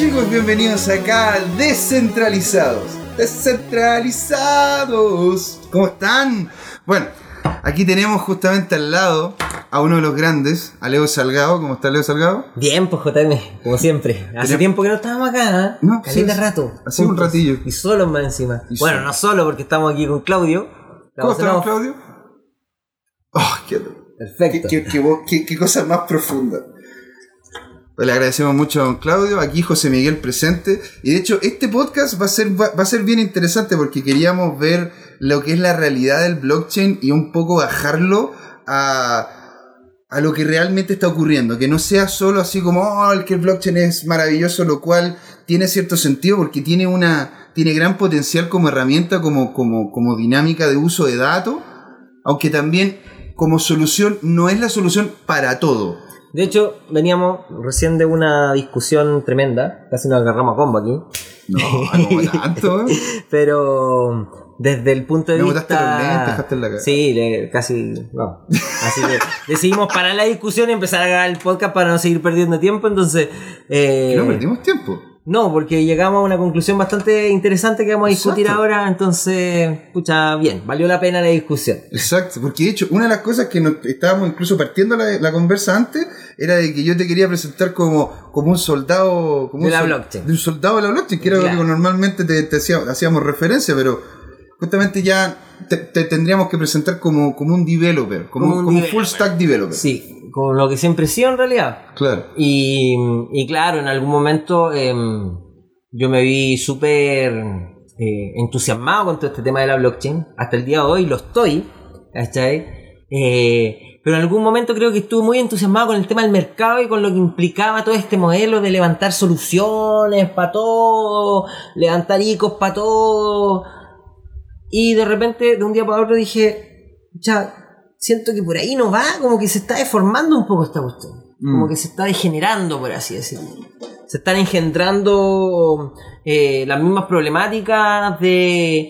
chicos, bienvenidos acá a Descentralizados. Descentralizados. ¿Cómo están? Bueno, aquí tenemos justamente al lado a uno de los grandes, a Leo Salgado. ¿Cómo está Leo Salgado? Bien, pues JM, como siempre. Hace tiempo que no estábamos acá, ¿eh? No, Caleta sí, rato. hace un ratillo. Y solo más encima. Y bueno, solo. no solo porque estamos aquí con Claudio. ¿Cómo Estamos. Claudio? Oh, qué, Perfecto. qué- qué- qué cosa más profunda. Pues le agradecemos mucho a don Claudio, aquí José Miguel presente. Y de hecho, este podcast va a ser, va, a ser bien interesante porque queríamos ver lo que es la realidad del blockchain y un poco bajarlo a, a lo que realmente está ocurriendo. Que no sea solo así como, oh, el que el blockchain es maravilloso, lo cual tiene cierto sentido porque tiene una tiene gran potencial como herramienta, como, como, como dinámica de uso de datos, aunque también como solución no es la solución para todo. De hecho, veníamos recién de una discusión tremenda. Casi nos agarramos a combo aquí. No, no tanto. Pero desde el punto de Me vista. los lentes, dejaste en la cara. Sí, le- casi. No. Así que decidimos parar la discusión y empezar a grabar el podcast para no seguir perdiendo tiempo. Entonces. eh, no perdimos tiempo. No, porque llegamos a una conclusión bastante interesante que vamos a discutir Exacto. ahora, entonces, pucha, bien, valió la pena la discusión. Exacto, porque de hecho, una de las cosas que nos estábamos incluso partiendo la, la conversa antes era de que yo te quería presentar como, como un soldado. Como De un la sol- blockchain. De un soldado de la blockchain, que era lo que normalmente te, te hacía- hacíamos referencia, pero justamente ya te, te tendríamos que presentar como, como un developer, como, Como un como full stack developer. Sí, con lo que siempre he sido en realidad. Claro. Y, y claro, en algún momento em, yo me vi súper eh, entusiasmado con todo este tema de la blockchain. Hasta el día de hoy lo estoy, ¿cachai? Eh, pero en algún momento creo que estuve muy entusiasmado con el tema del mercado y con lo que implicaba todo este modelo de levantar soluciones para todo, levantar icos para todo. Y de repente, de un día para otro, dije, ya, siento que por ahí no va, como que se está deformando un poco esta cuestión. Como Mm. que se está degenerando, por así decirlo. Se están engendrando eh, las mismas problemáticas de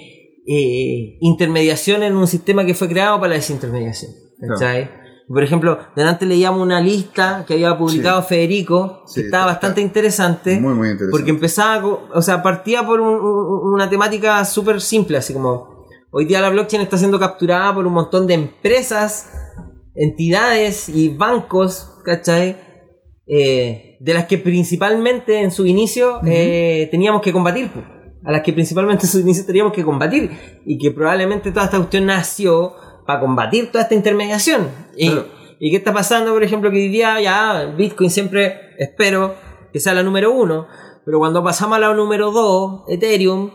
eh, intermediación en un sistema que fue creado para la desintermediación. ¿cachai? Por ejemplo, delante leíamos una lista que había publicado Federico, Sí, que estaba bastante interesante. Muy, muy interesante. Porque empezaba, o sea, partía por un- una temática súper simple, así como hoy día la blockchain está siendo capturada por un montón de empresas, entidades y bancos, ¿cachai? Eh, de las que principalmente en su inicio eh, teníamos que combatir, a las que principalmente en su inicio teníamos que combatir, y que probablemente toda esta cuestión nació para combatir toda esta intermediación. Y, Claro. ¿Y qué está pasando, por ejemplo, que hoy día ya Bitcoin siempre espero que sea la número uno, pero cuando pasamos a la número dos, Ethereum,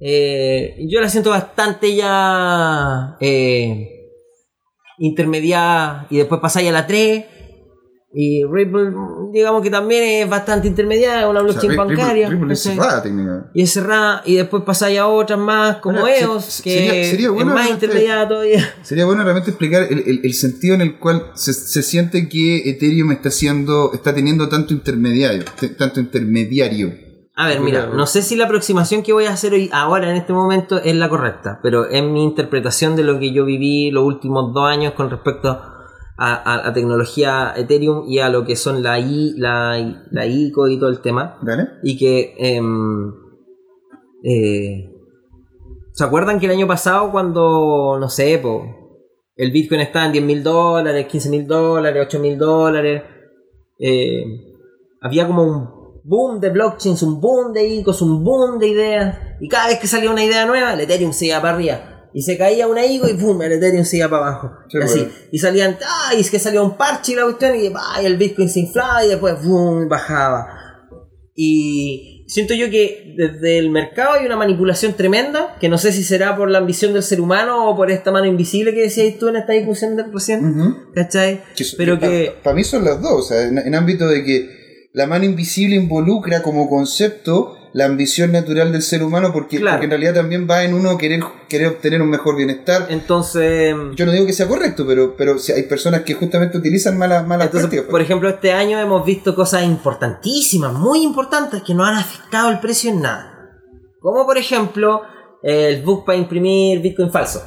eh, yo la siento bastante ya eh, intermediada y después pasáis a la 3 y Ripple, digamos que también es bastante intermediada, una O sea, blockchain Ripple- bancaria. Ripple es cerrada técnicamente. y es cerrada y después pasáis a otras más como Ahora, EOS, se- que sería- sería bueno es más intermediada todavía. Sería bueno realmente explicar el, el- el sentido en el cual se, se siente que Ethereum está siendo, está teniendo tanto intermediario, tanto intermediario. A ver, mira, no sé si la aproximación que voy a hacer hoy, ahora en este momento es la correcta, pero es mi interpretación de lo que yo viví los últimos dos años con respecto a, a tecnología Ethereum y a lo que son la, I, la, la ICO y todo el tema. ¿Vale? Y que... em, eh, ¿Se acuerdan que el año pasado cuando, no sé, po, el Bitcoin estaba en 10 mil dólares, 15 mil dólares, 8 mil dólares? eh, había como un boom de blockchains, un boom de ICOs, un boom de ideas. Y cada vez que salía una idea nueva, el Ethereum se iba para arriba. Y se caía una ICO y boom, el Ethereum se iba para abajo. Sí, y así. bueno. Y salían, ay, es que salía un parche y la cuestión y, el Bitcoin se inflaba y después boom, bajaba. Y siento yo que desde el mercado hay una manipulación tremenda, que no sé si será por la ambición del ser humano o por esta mano invisible que decías tú en esta discusión del recién. ¿Cachai? Pero que... Para mí son las dos, o sea, en, en ámbito de que la mano invisible involucra como concepto la ambición natural del ser humano porque, Claro. porque en realidad también va en uno querer, querer obtener un mejor bienestar. Entonces... Yo no digo que sea correcto, pero, pero si hay personas que justamente utilizan malas, malas Entonces, prácticas. por ejemplo, este año hemos visto cosas importantísimas, muy importantes, que no han afectado el precio en nada. Como por ejemplo, el book para imprimir Bitcoin falso.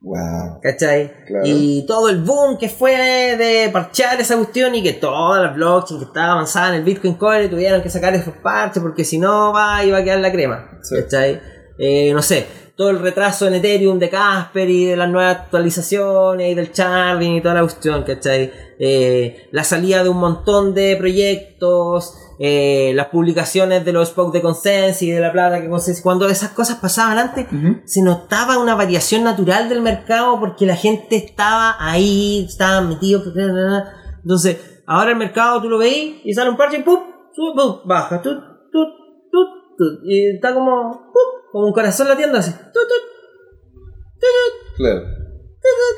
Wow. ¿Cachai? Claro. Y todo el boom que fue de parchear esa cuestión y que todas las blockchain que estaban avanzadas en el Bitcoin Core tuvieron que sacar esos parches porque si no va, iba a quedar la crema. Sí. ¿Cachai? Eh, no sé, todo el retraso en Ethereum de Casper y de las nuevas actualizaciones y del Chain y toda la cuestión, ¿cachai? Eh, la salida de un montón de proyectos, eh, las publicaciones de los Spoke de Consensus y de la plata que Consensus, cuando esas cosas pasaban antes, se notaba una variación natural del mercado porque la gente estaba ahí, estaba metido. Entonces, ahora el mercado tú lo veis y sale un parche y ¡pum! Sube, ¡pum! Baja, tut, tut, tut, tut, y está como, ¡pum! Como un corazón latiendo así. Claro.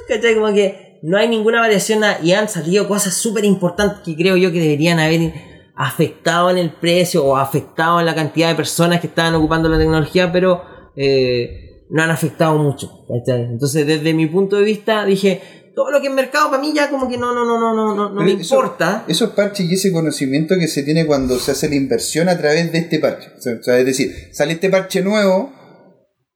¿cachai? Como que no hay ninguna variación y han salido cosas súper importantes que creo yo que deberían haber afectado en el precio o afectado en la cantidad de personas que estaban ocupando la tecnología, pero eh, no han afectado mucho. ¿cachai? Entonces, desde mi punto de vista, dije, todo lo que es mercado para mí ya como que no, no, no, no, no, no, no me Pero eso- importa. Esos parches y ese conocimiento que se tiene cuando se hace la inversión a través de este parche. O sea, es decir, sale este parche nuevo,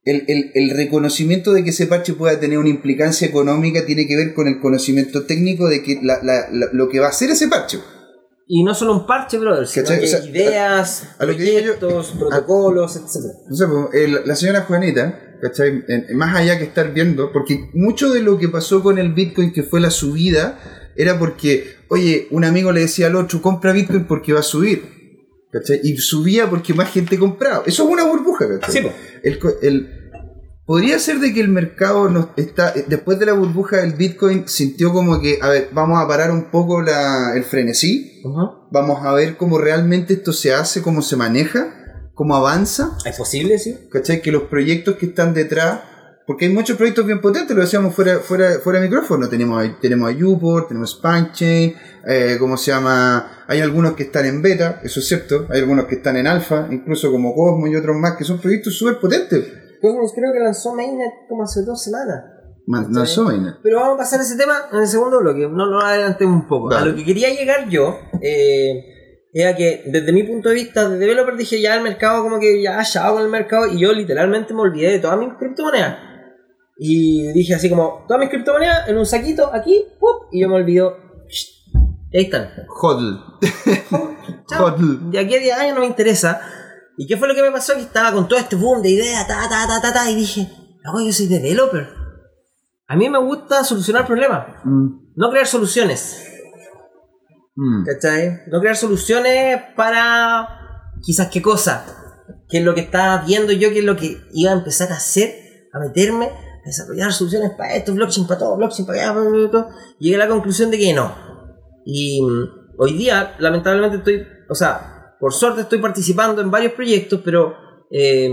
el, el- el reconocimiento de que ese parche pueda tener una implicancia económica tiene que ver con el conocimiento técnico de que la- la- la- lo que va a hacer ese parche. Y no solo un parche, brother, sino que O sea, ideas, a- a lo que digo yo- proyectos, protocolos. No sé, pues, el- la señora Juanita, ¿cachai? En- más allá que estar viendo, porque mucho de lo que pasó con el Bitcoin, que fue la subida, era porque, oye, un amigo le decía al otro, compra Bitcoin porque va a subir. ¿cachai? Y subía porque más gente compraba. Eso es una burbuja, ¿cachai? Sí, po. El, co- el- podría ser de que el mercado está después de la burbuja del Bitcoin sintió como que a ver vamos a parar un poco la, el frenesí vamos a ver cómo realmente esto se hace cómo se maneja cómo avanza ¿Es posible, sí? ¿cachai? que los proyectos que están detrás porque hay muchos proyectos bien potentes lo decíamos fuera fuera fuera de micrófono tenemos a- tenemos a Uport tenemos Spanchain eh, ¿cómo se llama? hay algunos que están en beta eso es cierto hay algunos que están en alfa incluso como Cosmo y otros más que son proyectos súper potentes Cosmos creo que lanzó Mainnet como hace dos semanas. Man- no son, ¿no? Pero vamos a pasar ese tema en el segundo bloque. No lo adelantemos un poco. A lo que quería llegar yo eh, era que desde mi punto de vista de developer dije ya el mercado como que ya ya con el mercado y yo literalmente me olvidé de todas mis criptomonedas. Y dije así como todas mis criptomonedas en un saquito aquí ¡pup! y yo me olvido. Ahí están. Hodl. Hodl. De aquí a 10 años no me interesa. ¿Y qué fue lo que me pasó? Que estaba con todo este boom de ideas, ta, ta, ta, ta, ta, y dije, no, yo soy developer. A mí me gusta solucionar problemas, Mm, no crear soluciones. Mm. ¿Cachai? No crear soluciones para quizás qué cosa. ¿Qué es lo que estaba viendo yo? ¿Qué es lo que iba a empezar a hacer? A meterme, a desarrollar soluciones para esto, blockchain para todo, blockchain para allá, para. Llegué a la conclusión de que no. Y mm, hoy día, lamentablemente, estoy, o sea, por suerte estoy participando en varios proyectos, pero eh,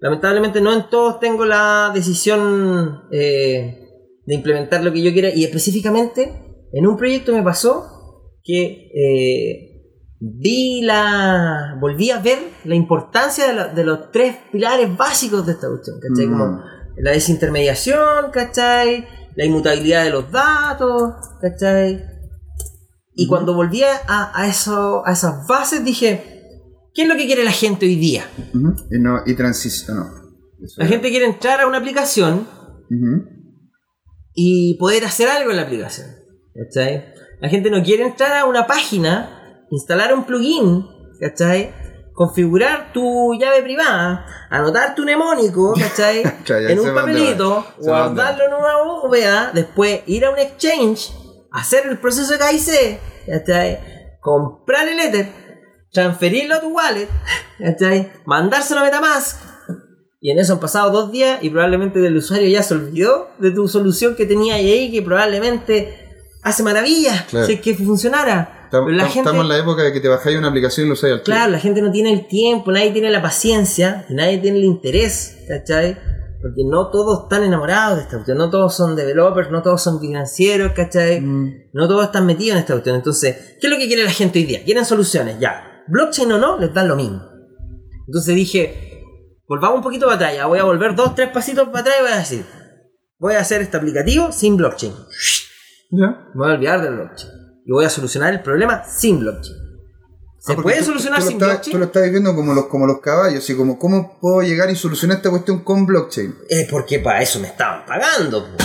lamentablemente no en todos tengo la decisión eh, de implementar lo que yo quiera. Y específicamente, en un proyecto me pasó que eh, vi la. volví a ver la importancia de, la- de los tres pilares básicos de esta cuestión, ¿cachai? Mm. Como la desintermediación, ¿cachai? La inmutabilidad de los datos, ¿cachai? Y Ujú. cuando volví a, a, eso, a esas bases dije, ¿qué es lo que quiere la gente hoy día? Y, no, y transición. No. La gente quiere entrar a una aplicación y poder hacer algo en la aplicación. ¿Cachai? La gente no quiere entrar a una página, instalar un plugin, ¿cachai? Configurar tu llave privada, anotar tu mnemónico, ¿cachai? En un papelito, guardarlo en una VA, después ir a un exchange, hacer el proceso de KIC, ¿cachai? Comprar el Ether, transferirlo a tu wallet, ¿cachai? Mandárselo a Metamask, y en eso han pasado dos días y probablemente el usuario ya se olvidó de tu solución que tenía ahí que probablemente hace maravillas Claro. si es que funcionara. Tam- Pero la tam- gente, Estamos en la época de que te bajáis una aplicación y lo usáis al claro, la gente no tiene el tiempo, nadie tiene la paciencia, nadie tiene el interés, ¿cachai? Porque no todos están enamorados de esta cuestión, no todos son developers, no todos son financieros, ¿cachai? Mm. No todos están metidos en esta cuestión. Entonces, ¿qué es lo que quiere la gente hoy día? Quieren soluciones, ya. Blockchain o no, les dan lo mismo. Entonces dije, volvamos un poquito para atrás, ya voy a volver dos, tres pasitos para atrás y voy a decir, voy a hacer este aplicativo sin blockchain. ¿Ya? Me voy a olvidar del blockchain. Y voy a solucionar el problema sin blockchain. ¿Se Ah, porque puede tú- solucionar tú sin estás- blockchain? Tú lo estás viendo como los, como los caballos, así como cómo puedo llegar y solucionar esta cuestión con blockchain. Es porque para eso me estaban pagando. po.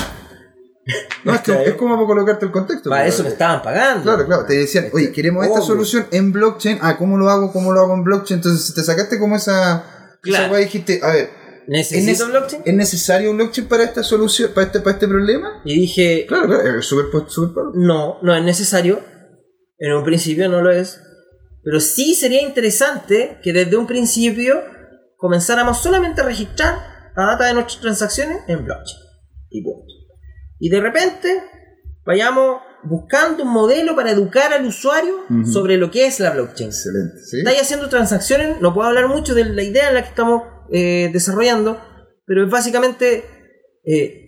No, es, que, ¿Cachai? es como para colocarte el contexto. Para pues, eso me eh, estaban pagando. Claro, claro, te decían, oye, queremos esta Obvio. solución en blockchain. Ah, ¿cómo lo hago? ¿Cómo lo hago en blockchain? Entonces te sacaste como esa. Claro. Esa y dijiste, a ver, ¿es, ¿Necesito nece- blockchain? ¿es necesario un blockchain para esta solución, para este, para este problema? Y dije, Claro, claro, es súper no, no es necesario. En un principio no lo es. Pero sí sería interesante que desde un principio comenzáramos solamente a registrar la data de nuestras transacciones en blockchain. Y punto. Y de repente vayamos buscando un modelo para educar al usuario sobre lo que es la blockchain. Excelente, ¿sí? Estáis haciendo transacciones, no puedo hablar mucho de la idea en la que estamos eh, desarrollando, pero es básicamente eh,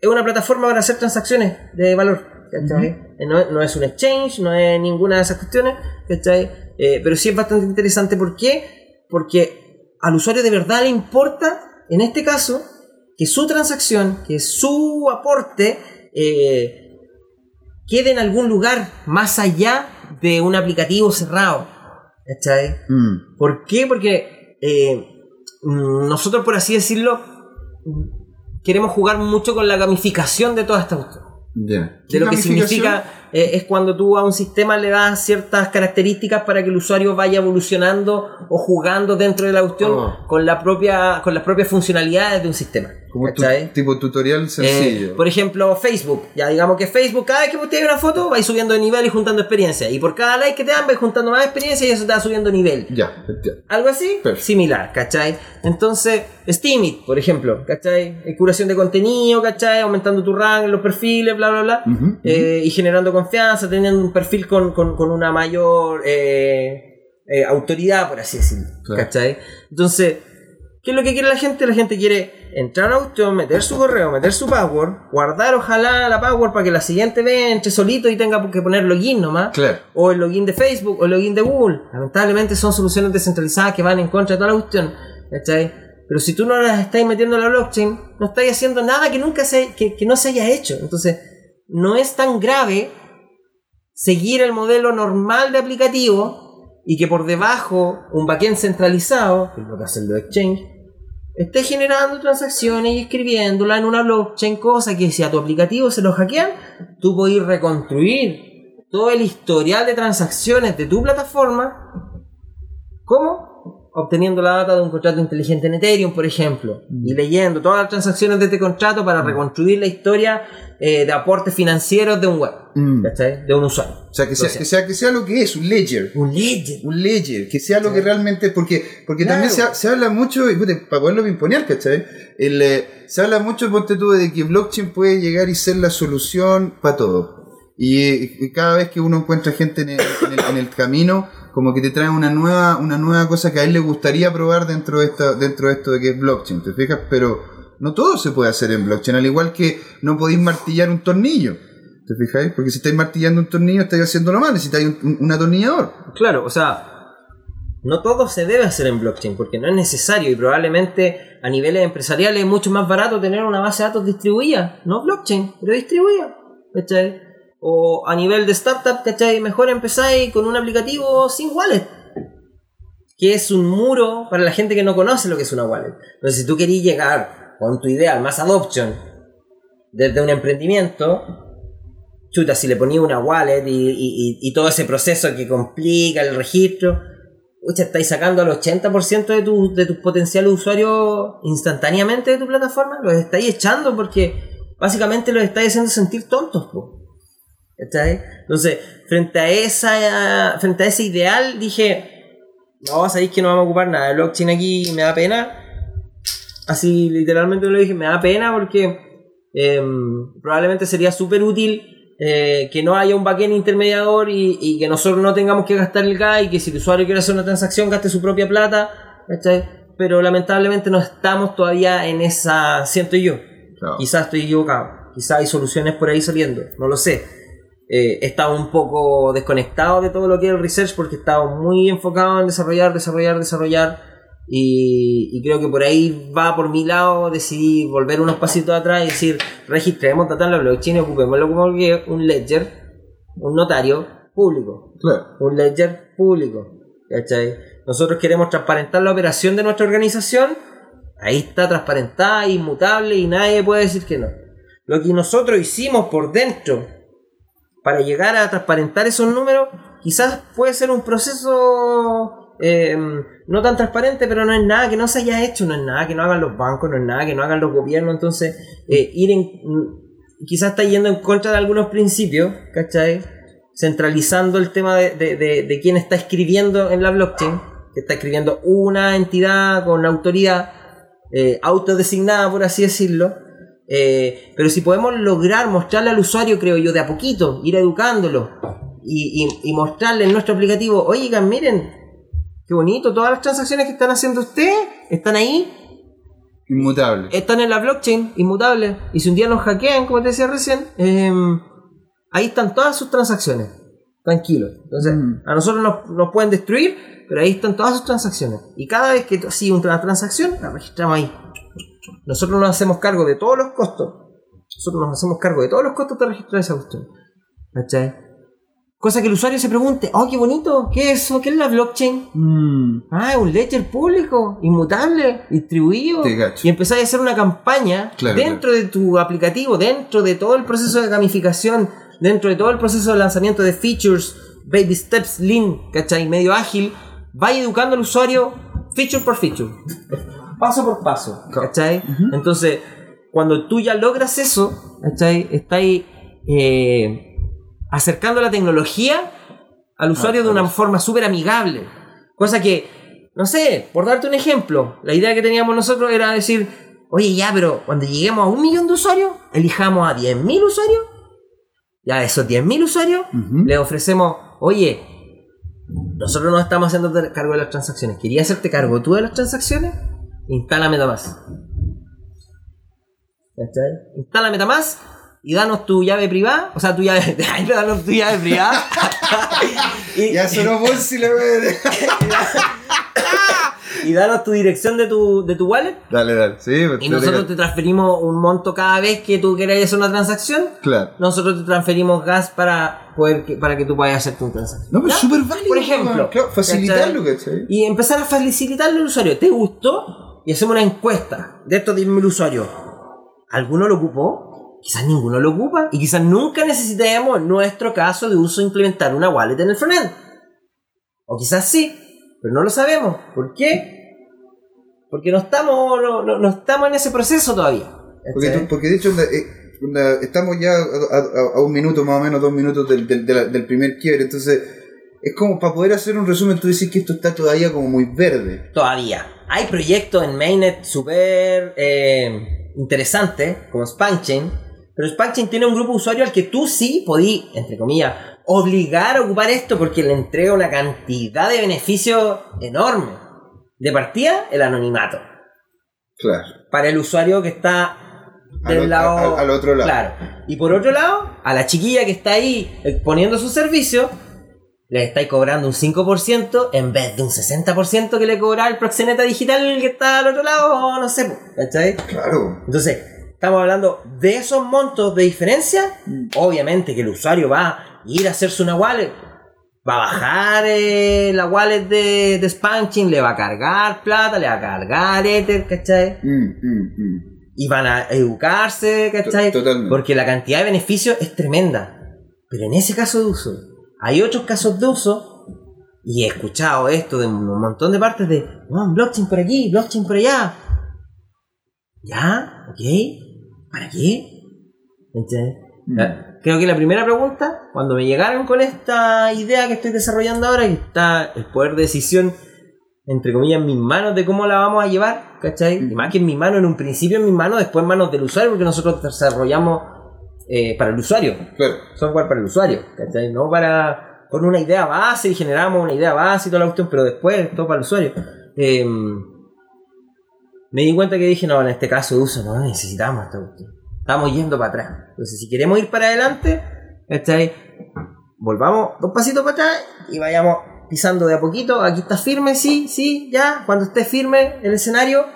es una plataforma para hacer transacciones de valor. ¿cachai? Eh, No, no es un exchange, no es ninguna de esas cuestiones, ¿cachai? Eh, pero sí es bastante interesante. ¿Por qué? Porque al usuario de verdad le importa, en este caso, que su transacción, que su aporte quede en algún lugar más allá de un aplicativo cerrado. ¿Cachai? Mm, ¿Por qué? Porque eh, nosotros, por así decirlo, mm, queremos jugar mucho con la gamificación de toda esta cuestión. ya. ¿Qué De lo que significa eh, es cuando tú a un sistema le das ciertas características para que el usuario vaya evolucionando o jugando dentro de la cuestión Oh. con, la propia, con las propias funcionalidades de un sistema. Como tu- tipo tutorial Eh, sencillo. por ejemplo, Facebook. Ya digamos que Facebook, cada vez que posteas una foto, vais subiendo de nivel y juntando experiencia. Y por cada like que te dan, vais juntando más experiencia y eso te va subiendo nivel. Ya, entiendo. Algo así, similar, ¿cachai? Entonces, Steamit, por ejemplo, ¿cachai? Eh, Curación de contenido, ¿cachai? Aumentando tu rank en los perfiles, bla, bla, bla. Eh, y generando confianza, teniendo un perfil con, con- con una mayor eh, autoridad, por así decirlo, Claro. ¿cachai? Entonces, ¿qué es lo que quiere la gente? La gente quiere entrar a cuestión, meter su correo, meter su password, guardar ojalá la password para que la siguiente vez entre solito y tenga que poner login nomás Claro. o el login de Facebook o el login de Google. Lamentablemente son soluciones descentralizadas que van en contra de toda la cuestión. ¿cachai? Pero si tú no las estás metiendo en la blockchain, no estás haciendo nada que nunca se, que, que no se haya hecho. Entonces, no es tan grave seguir el modelo normal de aplicativo y que por debajo un backend centralizado, que es lo que hacen los exchange, esté generando transacciones y escribiéndola en una blockchain, cosa que si a tu aplicativo se lo hackean, tú puedes reconstruir todo el historial de transacciones de tu plataforma. ¿Cómo? Obteniendo la data de un contrato inteligente en Ethereum, por ejemplo, y leyendo todas las transacciones de este contrato para reconstruir la historia eh, de aportes financieros de un web, Mm. ¿cachai? De un usuario. O sea que, sea, que sea que sea lo que es, un ledger. un ledger. Un ledger, que sea lo que realmente. Porque, porque Claro. también se, se habla mucho, y puta, para poderlo imponer, ¿cachai? El, eh, se habla mucho, ponte tú, de que blockchain puede llegar y ser la solución para todo. Y, y cada vez que uno encuentra gente en el, en el- en el camino, como que te trae una nueva, una nueva cosa que a él le gustaría probar dentro de, esta, dentro de esto de que es blockchain, ¿te fijas? Pero no todo se puede hacer en blockchain, al igual que no podéis martillar un tornillo. ¿Te fijáis? Porque si estáis martillando un tornillo, estáis haciéndolo mal, necesitáis un, un- un atornillador. Claro, o sea, no todo se debe hacer en blockchain porque no es necesario y probablemente a niveles empresariales es mucho más barato tener una base de datos distribuida, no blockchain, pero distribuida, ¿cachai? O a nivel de startup, ¿cachai? Mejor empezáis con un aplicativo sin wallet, que es un muro para la gente que no conoce lo que es una wallet. Entonces, si tú querís llegar con tu idea al más adoption desde un emprendimiento, chuta, si le ponía una wallet y, todo ese proceso que complica el registro, estáis sacando al 80% de, tu, de tus potenciales usuarios instantáneamente de tu plataforma, los estáis echando porque básicamente los estáis haciendo sentir tontos. po. ¿Cachai? Entonces, frente a, esa, frente a ese ideal, dije, no, sabéis que no vamos a ocupar nada de blockchain aquí me da pena. Así literalmente lo dije, me da pena porque em, probablemente sería súper útil eh, que no haya un backend intermediador y, y que nosotros no tengamos que gastar el gas y que si el usuario quiere hacer una transacción gaste su propia plata, ¿cachai? Pero lamentablemente no estamos todavía en esa, siento yo. Claro. Quizás estoy equivocado, quizás hay soluciones por ahí saliendo, no lo sé. Eh, he estado un poco desconectado de todo lo que es el research porque he estado muy enfocado en desarrollar, desarrollar, desarrollar y, y creo que por ahí va por mi lado, decidí volver unos pasitos atrás y decir, registremos data en la blockchain y ocupémoslo como un ledger, un notario público, Claro. un ledger público. ¿cachai? Nosotros queremos transparentar la operación de nuestra organización, ahí está transparentada, inmutable y nadie puede decir que no. Lo que nosotros hicimos por dentro para llegar a transparentar esos números, quizás puede ser un proceso eh, no tan transparente, pero no es nada que no se haya hecho, no es nada que no hagan los bancos, no es nada que no hagan los gobiernos, entonces eh, ir en, quizás está yendo en contra de algunos principios, ¿cachai? Centralizando el tema de, de, de, de quién está escribiendo en la blockchain, que está escribiendo una entidad con autoridad eh, autodesignada, por así decirlo. Eh, pero si podemos lograr mostrarle al usuario, creo yo, de a poquito, ir educándolo y, y, y mostrarle en nuestro aplicativo, oigan, miren, qué bonito, todas las transacciones que están haciendo ustedes están ahí, Inmutable. están en la blockchain, inmutables. Y si un día nos hackean, como te decía recién, eh, ahí están todas sus transacciones. Tranquilos. Entonces, Mm. a nosotros nos, nos pueden destruir, pero ahí están todas sus transacciones. Y cada vez que sigue una transacción, la registramos ahí. Nosotros nos hacemos cargo de todos los costos. Nosotros nos hacemos cargo de todos los costos de registrar esa cuestión. ¿Cachai? Cosa que el usuario se pregunte, oh, qué bonito, ¿qué es eso? ¿Qué es la blockchain? Mm. Ah, es un ledger público, inmutable, distribuido. Y empezáis a hacer una campaña Claro, dentro de tu aplicativo, dentro de todo el proceso de gamificación, dentro de todo el proceso de lanzamiento de features, baby steps, lean, ¿cachai? Medio ágil. Vaya educando al usuario feature por feature, paso por paso, ¿cachai? Entonces, cuando tú ya logras eso, ¿cachai? Estáis eh, acercando la tecnología al usuario de una forma súper amigable. Cosa que, no sé, por darte un ejemplo, la idea que teníamos nosotros era decir, oye, ya, pero cuando lleguemos a un millón de usuarios, elijamos a 10.000 usuarios. Ya a esos 10.000 usuarios le ofrecemos, oye, nosotros no estamos haciendo cargo de las transacciones. ¿Querías hacerte cargo tú de las transacciones? Instala MetaMask. ¿Cachai? Instala MetaMask y danos tu llave privada. O sea, tu llave. danos tu llave privada. y, Ya sonó wea. y danos tu dirección de tu, de tu wallet. Dale, dale. Sí, pues, Y nosotros te transferimos un monto cada vez que tú queráis hacer una transacción. Claro. Nosotros te transferimos gas para poder que, para que tú puedas hacer tu transacción. No, pero súper válido. Por ejemplo. Claro, facilitarlo, ¿cachai? Y empezar a facilitarle al usuario. ¿Te gustó? Y hacemos una encuesta de estos 10.000 usuarios. ¿Alguno lo ocupó? Quizás ninguno lo ocupa. Y quizás nunca necesitemos, en nuestro caso de uso, implementar una wallet en el frontend. O quizás sí, pero no lo sabemos. ¿Por qué? Porque no estamos, no, no- no estamos en ese proceso todavía. Porque, tú- porque de hecho eh, estamos ya a, a- a un minuto más o menos, dos minutos del, del, de la- del primer quiebre, entonces es como para poder hacer un resumen, tú decís que esto está todavía como muy verde. Todavía. Hay proyectos en Mainnet súper eh, interesantes, como Spankchain. Pero Spankchain tiene un grupo de usuarios al que tú sí podí, entre comillas, obligar a ocupar esto porque le entrega una cantidad de beneficios enorme. De partida, el anonimato. Claro. Para el usuario que está del lado. al- al otro lado. Claro. Y por otro lado, a la chiquilla que está ahí exponiendo su servicio, le estáis cobrando un 5% en vez de un 60% que le cobraba el proxeneta digital que está al otro lado, o no sé, ¿cachai? Claro. Entonces, estamos hablando de esos montos de diferencia. Obviamente que el usuario va a ir a hacerse una wallet, va a bajar eh, la wallet de, de Spanking, le va a cargar plata, le va a cargar Ether, ¿cachai? Mm, mm, mm. y van a educarse, ¿cachai? To- totalmente. Porque la cantidad de beneficios es tremenda. Pero en ese caso de uso, hay otros casos de uso, y he escuchado esto de un montón de partes de, "Oh, blockchain por aquí, blockchain por allá. ¿Ya? ¿Ok? ¿Para qué? ¿Entiendes? Mm. Creo que la primera pregunta, cuando me llegaron con esta idea que estoy desarrollando ahora, que está el poder de decisión, entre comillas, en mis manos de cómo la vamos a llevar, ¿cachai? Y más que en mis manos, en un principio en mis manos, después en manos del usuario, porque nosotros desarrollamos eh, para el usuario, Claro. software para el usuario, ¿cachai? No para con una idea base y generamos una idea base y toda la cuestión, pero después todo para el usuario. Eh, me di cuenta que dije, no, en este caso de uso no necesitamos esta cuestión. Estamos yendo para atrás. Entonces, si queremos ir para adelante, ¿cachai? Volvamos dos pasitos para atrás y vayamos pisando de a poquito. Aquí está firme, sí, sí, ya. Cuando esté firme el escenario,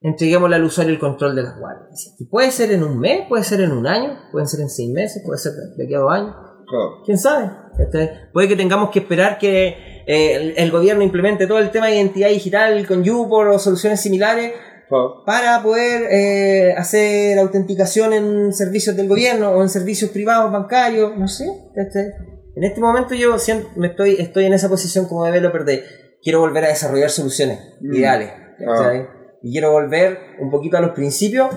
entreguémosle al usuario el control de las guardias. Y puede ser en un mes, puede ser en un año, pueden ser en seis meses, puede ser de aquí a dos años. Claro. ¿Quién sabe? ¿Cachai? Puede que tengamos que esperar que eh, el, el gobierno implemente todo el tema de identidad digital con YouPor o soluciones similares para poder eh, hacer autenticación en servicios del gobierno o en servicios privados bancarios, no sé. ¿cachai? En este momento yo siento- me estoy, estoy en esa posición como developer de quiero volver a desarrollar soluciones Mm. ideales. ¿cachai? Y quiero volver un poquito a los principios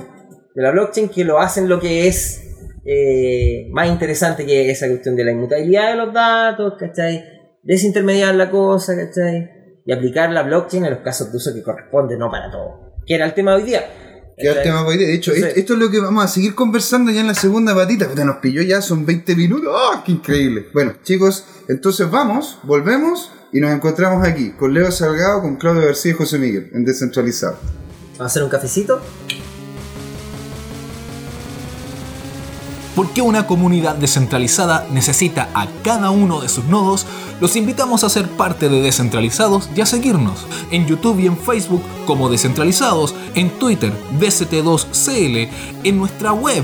de la blockchain que lo hacen lo que es eh, más interesante que esa cuestión de la inmutabilidad de los datos, ¿cachai? Desintermediar la cosa, ¿cachai? Y aplicar la blockchain en los casos de uso que corresponde, no para todo. Que era el tema de hoy día. Que el ¿cachai? tema hoy día. De hecho, esto, es lo que vamos a seguir conversando ya en la segunda patita. Puta, nos pilló ya, son 20 minutos. ¡Ah, qué increíble! Bueno, chicos, entonces vamos, volvemos y nos encontramos aquí con Leo Salgado, con Claudio García y José Miguel, en Descentralizado. Vamos a hacer un cafecito. Porque una comunidad descentralizada necesita a cada uno de sus nodos, los invitamos a ser parte de Descentralizados y a seguirnos en YouTube y en Facebook como Descentralizados, en Twitter DCT2CL, en nuestra web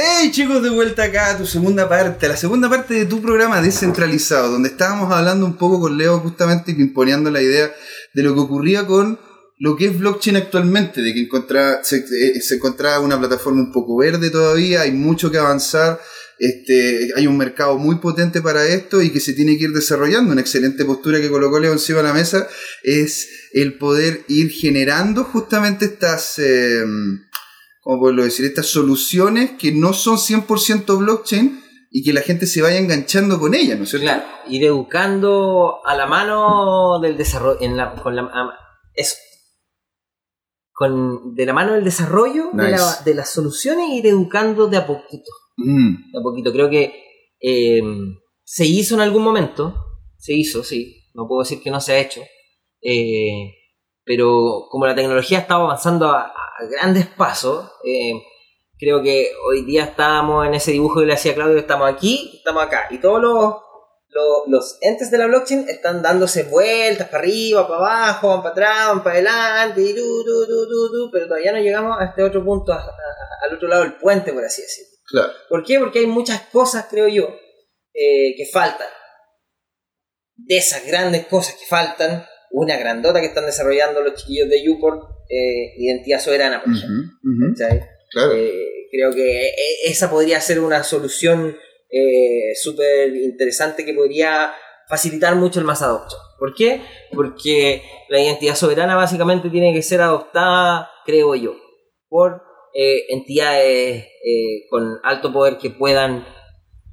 ¡Hey chicos, de vuelta acá a tu segunda parte, la segunda parte de tu programa descentralizado, donde estábamos hablando un poco con Leo justamente pimponeando la idea de lo que ocurría con lo que es blockchain actualmente, de que encontraba, se, eh, encontraba una plataforma un poco verde todavía, hay mucho que avanzar, este, hay un mercado muy potente para esto y que se tiene que ir desarrollando. Una excelente postura que colocó Leo encima de la mesa es el poder ir generando justamente estas... eh, ¿cómo puedo decir? Estas soluciones que no son 100% blockchain y que la gente se vaya enganchando con ellas, ¿no es cierto? Claro, ir educando a la mano del desarrollo, en la, con la, eso. Con, de la mano del desarrollo de, la- Nice. de las soluciones, ir educando de a poquito. Mm, De a poquito. Creo que eh, se hizo en algún momento, se hizo, sí, no puedo decir que no se ha hecho. Eh, pero como la tecnología estaba avanzando a, a grandes pasos, eh, creo que hoy día estamos en ese dibujo que le hacía Claudio, estamos aquí, estamos acá, y todos los, los, los entes de la blockchain están dándose vueltas para arriba, para abajo, van para atrás, van para adelante, y du, du, du, du, du, pero todavía no llegamos a este otro punto, a- a- al otro lado del puente, por así decirlo. claro. ¿Por qué? Porque hay muchas cosas, creo yo, eh, que faltan. De esas grandes cosas que faltan, una grandota que están desarrollando los chiquillos de Uport, eh, Identidad Soberana, por ejemplo. Eh, creo que e- esa podría ser una solución eh, súper interesante que podría facilitar mucho el más adoption. ¿Por qué? Porque la identidad soberana básicamente tiene que ser adoptada, creo yo, por eh, entidades eh, con alto poder que puedan,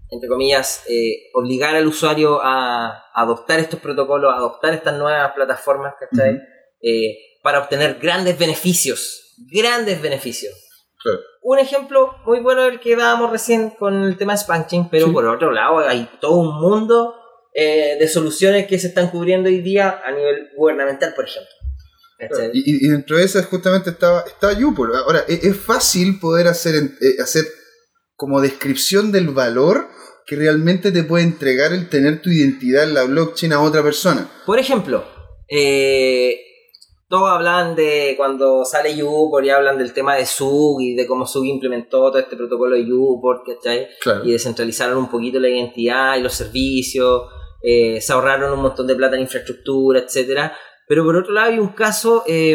entre comillas, eh, obligar al usuario a adoptar estos protocolos, a adoptar estas nuevas plataformas, ¿cachai? Eh, para obtener grandes beneficios, grandes beneficios. Un ejemplo muy bueno el que dábamos recién con el tema de Spanking, pero Sí. por otro lado hay todo un mundo eh, de soluciones que se están cubriendo hoy día a nivel gubernamental, por ejemplo. Y, dentro de esas justamente estaba, estaba. Ahora, es, es fácil poder hacer, eh, hacer como descripción del valor que realmente te puede entregar el tener tu identidad en la blockchain a otra persona. Por ejemplo, eh, todos hablan de cuando sale Uport y hablan del tema de SUG y de cómo SUG implementó todo este protocolo de Uport, ¿cachai? Claro. y descentralizaron un poquito la identidad y los servicios, eh, se ahorraron un montón de plata en infraestructura, etcétera. Pero por otro lado hay un caso eh,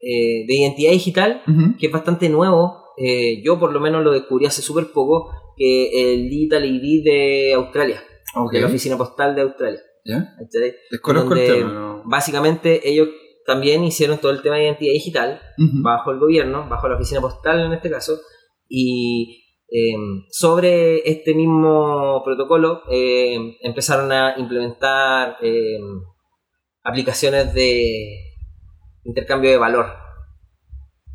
eh, de identidad digital que es bastante nuevo. eh, yo por lo menos lo descubrí hace súper poco, que el Digital ID de Australia, Ok. de la oficina postal de Australia. ¿Ya? ¿cachai? Desconozco el tema. ¿no? Básicamente ellos también hicieron todo el tema de identidad digital bajo el gobierno, bajo la oficina postal en este caso, y eh, sobre este mismo protocolo eh, empezaron a implementar eh, aplicaciones de intercambio de valor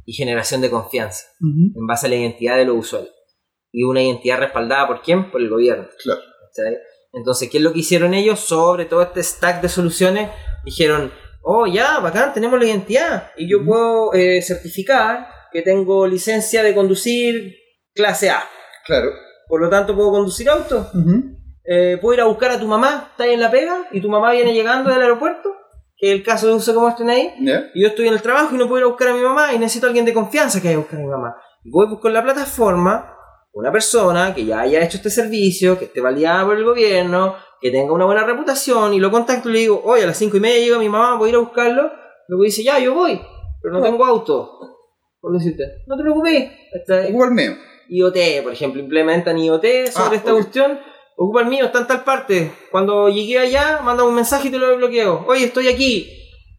y generación de confianza en base a la identidad de los usuarios. Y una identidad respaldada por quién? Por el gobierno. Claro. Entonces, ¿qué es lo que hicieron ellos? Sobre todo este stack de soluciones, dijeron, oh, ya, bacán, tenemos la identidad. Y yo puedo eh, certificar que tengo licencia de conducir clase A. Claro. Por lo tanto, puedo conducir auto. Eh, puedo ir a buscar a tu mamá, está ahí en la pega, y tu mamá viene llegando del aeropuerto, que es el caso de uso como estén ahí. Y yo estoy en el trabajo y no puedo ir a buscar a mi mamá y necesito a alguien de confianza que vaya a buscar a mi mamá. Y voy busco en la plataforma una persona que ya haya hecho este servicio, que esté validada por el gobierno, que tenga una buena reputación y lo contacto y le digo, oye, a las cinco y media llega mi mamá, voy a ir a buscarlo. Luego dice, ya, yo voy, pero no tengo auto. Por decirte, no te preocupes. Ocupa el mío. IoT, por ejemplo, implementan IoT sobre Ah, esta cuestión. Ocupa el mío, está en tal parte. Cuando llegué allá, manda un mensaje y te lo bloqueo. Oye, estoy aquí.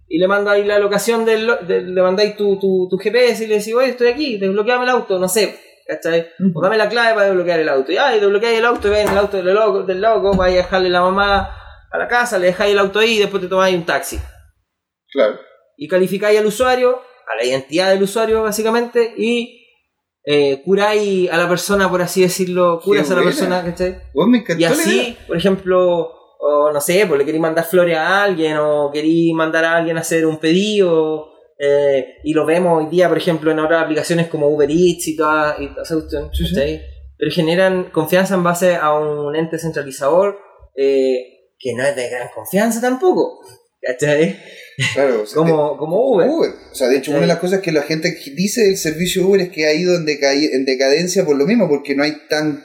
Y le mandáis la locación del. de- le mandáis tu, tu, tu GPS y le decís, oye, estoy aquí, desbloqueame el auto, no sé. ¿Cachai? O dame la clave para desbloquear el auto. Y ay, desbloqueáis el auto y ven el auto del loco, del loco, vais a dejarle la mamá a la casa, le dejáis el auto ahí y después te tomáis un taxi Claro. y calificáis al usuario, a la identidad del usuario básicamente, y eh, curáis a la persona, por así decirlo, curas a la persona, ¿cachai? Me Y así, por ejemplo, o no sé, pues le queréis mandar flores a alguien, o queréis mandar a alguien a hacer un pedido, eh, y lo vemos hoy día, por ejemplo, en otras aplicaciones como Uber Eats y toda, y toda esa cuestión, Sí. Pero generan confianza en base a un ente centralizador eh, que no es de gran confianza tampoco, ¿cachai? Claro. o sea, Como, como Uber. Uber. O sea, de hecho, una de las cosas que la gente dice del servicio Uber es que ha ido en, deca- en decadencia por lo mismo, porque no hay tanta.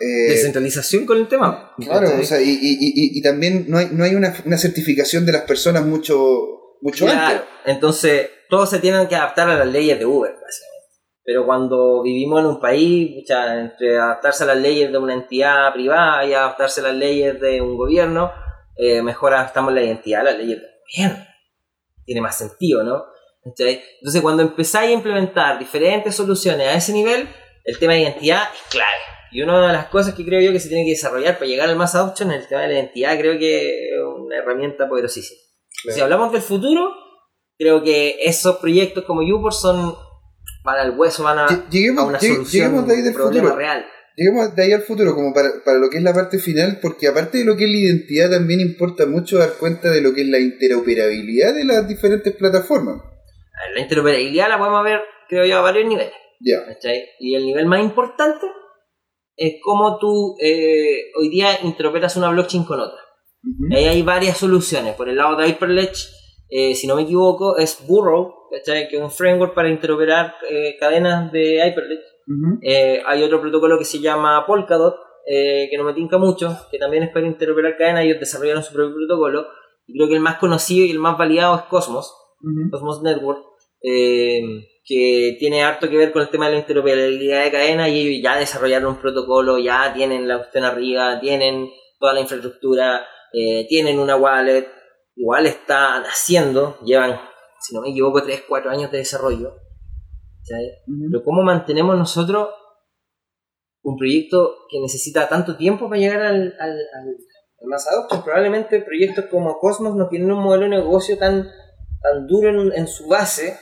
eh, descentralización con el tema. claro, ¿cachai? o sea, y, y, y, y también no hay, no hay una, una certificación de las personas mucho, mucho Claro, antes. entonces todos se tienen que adaptar a las leyes de Uber, básicamente. Pero cuando vivimos en un país, entre adaptarse a las leyes de una entidad privada y adaptarse a las leyes de un gobierno, eh, mejor adaptamos la identidad a las leyes del gobierno. Tiene más sentido, ¿no? Entonces, cuando empezáis a implementar diferentes soluciones a ese nivel, el tema de identidad es clave. Y una de las cosas que creo yo que se tiene que desarrollar para llegar al mass adoption es el tema de la identidad, creo que es una herramienta poderosísima. Claro. Si hablamos del futuro, creo que esos proyectos como YouPorn son para el hueso, van a, Lle- Lleguemos, a una solución, lleguemos de ahí del un problema futuro. real. Lleguemos de ahí al futuro, como para, para lo que es la parte final, porque aparte de lo que es la identidad, también importa mucho dar cuenta de lo que es la interoperabilidad de las diferentes plataformas. La interoperabilidad la podemos ver, creo yo, a varios niveles. Ya. ¿cachai? Y el nivel más importante es cómo tú eh, hoy día interoperas una blockchain con otra. Y ahí hay varias soluciones. Por el lado de Hyperledge, eh, si no me equivoco, es Burrow, ¿cachai? que es un framework para interoperar eh, cadenas de Hyperledge. Eh, hay otro protocolo que se llama Polkadot, eh, que no me tinca mucho, que también es para interoperar cadenas. Ellos desarrollaron su propio protocolo. Y creo que el más conocido y el más validado es Cosmos. Cosmos Network, eh, que tiene harto que ver con el tema de la interoperabilidad de cadenas. Y ellos ya desarrollaron un protocolo, ya tienen la cuestión arriba, tienen toda la infraestructura, eh, tienen una wallet. Igual está naciendo, llevan, si no me equivoco, 3-4 años de desarrollo. Pero ¿cómo mantenemos nosotros un proyecto que necesita tanto tiempo para llegar al, al, al, al mass adoption? Probablemente proyectos como Cosmos no tienen un modelo de negocio tan, tan duro en, en su base,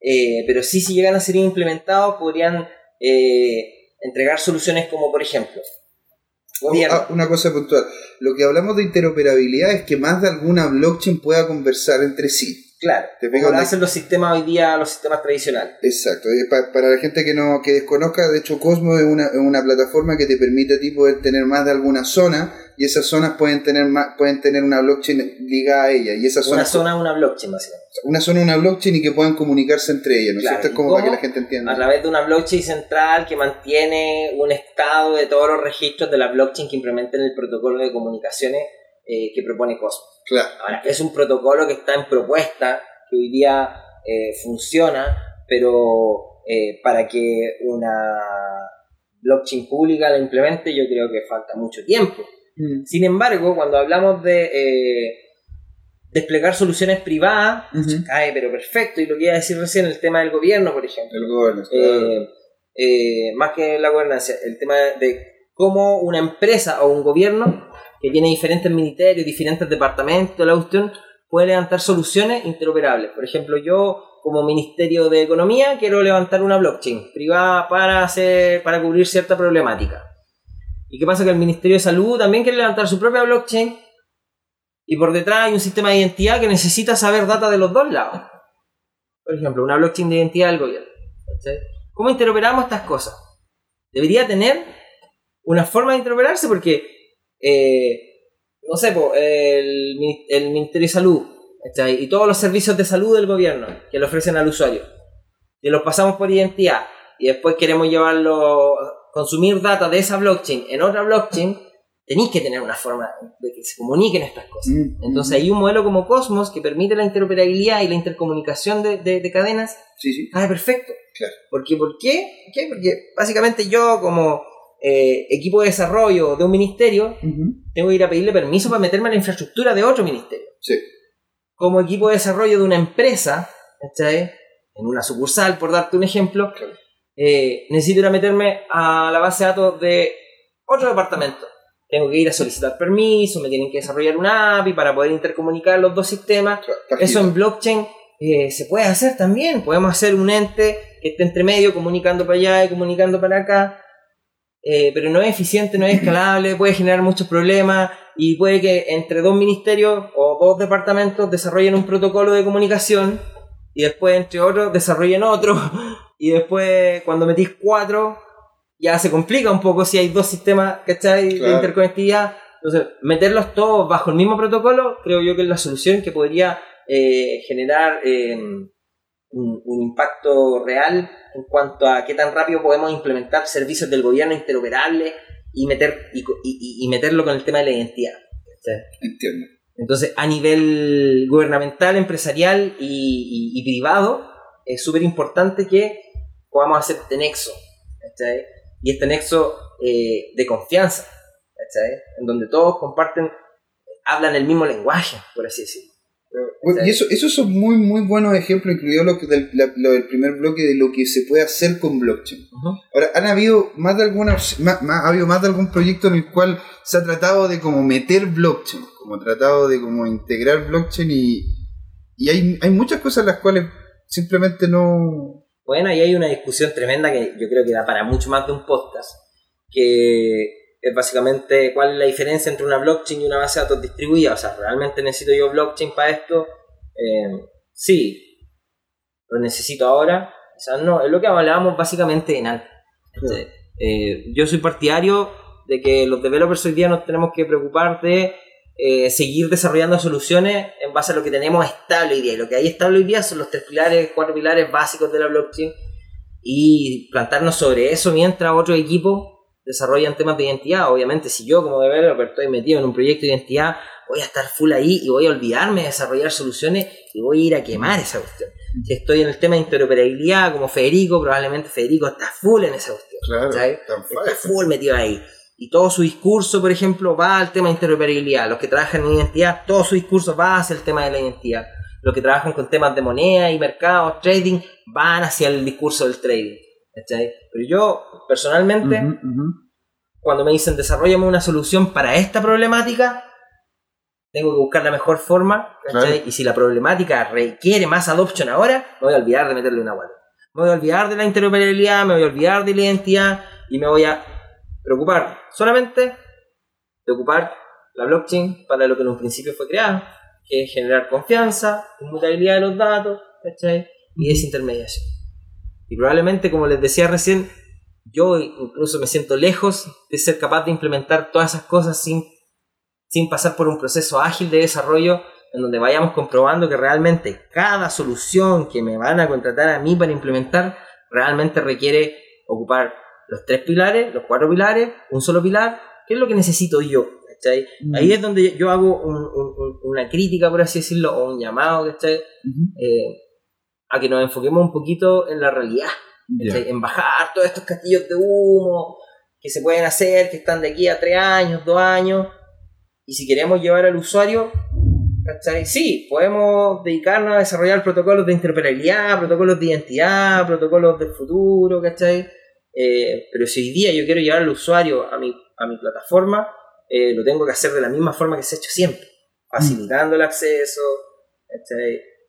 eh, pero sí si llegan a ser implementados podrían eh, entregar soluciones como por ejemplo. Ah, una cosa puntual. Lo que hablamos de interoperabilidad es que más de alguna blockchain pueda conversar entre sí. Claro, Te como lo hacen los sistemas hoy día, los sistemas tradicionales. Exacto. Eh, pa- para la gente que no que desconozca, de hecho Cosmos es una, es una plataforma que te permite a ti poder tener más de alguna zona y esas zonas pueden tener más, pueden tener una blockchain ligada a ella y esas Una zonas zona, una blockchain, básicamente. una zona una blockchain y que puedan comunicarse entre ellas, ¿no es Claro, cierto? Es ¿y como para que la gente entienda. a través de una blockchain central que mantiene un estado de todos los registros de la blockchain que implementen el protocolo de comunicaciones eh, que propone Cosmos. Claro. Ahora, es un protocolo que está en propuesta, que hoy día eh, funciona, pero eh, para que una blockchain pública la implemente yo creo que falta mucho tiempo. Mm. Sin embargo, cuando hablamos de eh, desplegar soluciones privadas, cae pero perfecto, y lo que iba a decir recién, el tema del gobierno, por ejemplo. El gobierno. claro. Eh, eh, más que la gobernanza, el tema de cómo una empresa o un gobierno que tiene diferentes ministerios, diferentes departamentos, la cuestión, puede levantar soluciones interoperables. Por ejemplo, yo como Ministerio de Economía quiero levantar una blockchain privada para hacer para cubrir cierta problemática. ¿Y qué pasa? Que el Ministerio de Salud también quiere levantar su propia blockchain y por detrás hay un sistema de identidad que necesita saber data de los dos lados. Por ejemplo, una blockchain de identidad del gobierno. ¿Cómo interoperamos estas cosas? Debería tener una forma de interoperarse porque, eh, no sé, el, el Ministerio de Salud y todos los servicios de salud del gobierno que le ofrecen al usuario, y los pasamos por identidad y después queremos llevarlo, consumir data de esa blockchain en otra blockchain, tenéis que tener una forma de que se comuniquen estas cosas. Mm, Entonces hay un modelo como Cosmos que permite la interoperabilidad y la intercomunicación de, de- de cadenas. Sí, sí. Ah, perfecto. Claro. Porque, ¿Por qué? ¿Por qué? Porque básicamente yo como eh, equipo de desarrollo de un ministerio tengo que ir a pedirle permiso para meterme en la infraestructura de otro ministerio. Sí. Como equipo de desarrollo de una empresa, ¿cachai? En una sucursal, por darte un ejemplo, Claro. Eh, necesito ir a meterme a la base de datos de otro departamento. Tengo que ir a solicitar permiso, me tienen que desarrollar una API para poder intercomunicar los dos sistemas. Eso en blockchain eh, se puede hacer también. Podemos hacer un ente que esté entre medio, comunicando para allá y comunicando para acá. Eh, pero no es eficiente, no es escalable, puede generar muchos problemas y puede que entre dos ministerios o dos departamentos desarrollen un protocolo de comunicación y después entre otros desarrollen otro y después cuando metís cuatro ya se complica un poco si hay dos sistemas ¿cachai? de Claro. interconectividad. Entonces, meterlos todos bajo el mismo protocolo creo yo que es la solución que podría eh, generar eh, un, un impacto real en cuanto a qué tan rápido podemos implementar servicios del gobierno interoperables y, meter, y, y- meterlo con el tema de la identidad. Entiendo. Entonces, a nivel gubernamental, empresarial y privado, es súper importante que podamos hacer este nexo, ¿cachai? Y este nexo eh, de confianza, ¿cachai? En donde todos comparten, hablan el mismo lenguaje, por así decirlo. Bueno, y eso, esos son muy, muy buenos ejemplos, incluido lo, que del, la- lo del primer bloque de lo que se puede hacer con blockchain. Ahora, han habido más de alguna, más- ha habido más de algún proyecto en el cual se ha tratado de como meter blockchain, como tratado de como integrar blockchain y, y hay, hay muchas cosas las cuales simplemente no... Bueno, ahí hay una discusión tremenda que yo creo que da para mucho más de un podcast, que es básicamente cuál es la diferencia entre una blockchain y una base de datos distribuida. O sea, ¿realmente necesito yo blockchain para esto? Eh, sí. ¿Lo necesito ahora? O sea, no, es lo que hablábamos básicamente en antes. Eh, yo soy partidario de que los developers hoy día nos tenemos que preocupar de eh, seguir desarrollando soluciones en base a lo que tenemos estable hoy día. Y lo que hay estable hoy día son los tres pilares, cuatro pilares básicos de la blockchain y plantarnos sobre eso mientras otros equipos desarrollan temas de identidad. Obviamente, si yo como developer estoy metido en un proyecto de identidad, voy a estar full ahí y voy a olvidarme de desarrollar soluciones y voy a ir a quemar esa cuestión. Si estoy en el tema de interoperabilidad como Federico, probablemente Federico está full en esa cuestión. Claro, Está full metido ahí. Y todo su discurso, por ejemplo, va al tema de interoperabilidad. Los que trabajan en identidad, todo su discurso va hacia el tema de la identidad. Los que trabajan con temas de moneda y mercados, trading, van hacia el discurso del trading. ¿cachai? Pero yo, personalmente, ujú. cuando me dicen desarrollame una solución para esta problemática, tengo que buscar la mejor forma, ¿cachai? Y si la problemática requiere más adoption ahora, me voy a olvidar de meterle una wallet. Me voy a olvidar de la interoperabilidad, me voy a olvidar de la identidad y me voy a preocupar solamente de ocupar la blockchain para lo que en un principio fue creada, que es generar confianza, inmutabilidad de los datos, ¿cachai? Y desintermediación. Y probablemente, como les decía recién, yo incluso me siento lejos de ser capaz de implementar todas esas cosas sin, sin pasar por un proceso ágil de desarrollo en donde vayamos comprobando que realmente cada solución que me van a contratar a mí para implementar realmente requiere ocupar los tres pilares, los cuatro pilares, un solo pilar, que es lo que necesito yo. ¿cachai? Ahí es donde yo hago un- un- un- una crítica, por así decirlo, o un llamado ¿cachai? Eh, a que nos enfoquemos un poquito en la realidad. En bajar todos estos castillos de humo que se pueden hacer, que están de aquí a tres años, dos años. Y si queremos llevar al usuario, ¿cachai? Sí, podemos dedicarnos a desarrollar protocolos de interoperabilidad, protocolos de identidad, protocolos del futuro, ¿cachai? Eh, pero si hoy día yo quiero llevar al usuario a mi, a mi plataforma, eh, lo tengo que hacer de la misma forma que se ha hecho siempre, facilitando el acceso,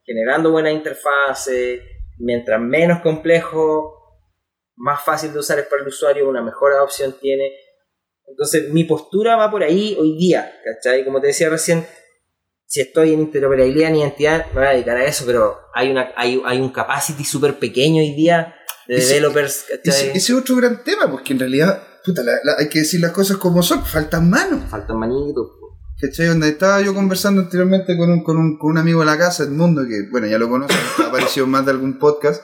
generando buena interfaces, mientras menos complejo, más fácil de usar es para el usuario, una mejor adopción tiene. Entonces mi postura va por ahí hoy día, ¿cachai? Como te decía recién, si estoy en interoperabilidad en identidad, me voy a dedicar a eso, pero hay, una, hay, hay un capacity súper pequeño hoy día de Ese- developers. Ese, ese es otro gran tema, porque en realidad, puta, la- la- hay que decir las cosas como son, faltan manos. Faltan manitos. ¿Cachai? Donde estaba yo conversando anteriormente con un, con un, con un amigo de la casa, Edmundo, que bueno, ya lo conocen, ha aparecido más de algún podcast,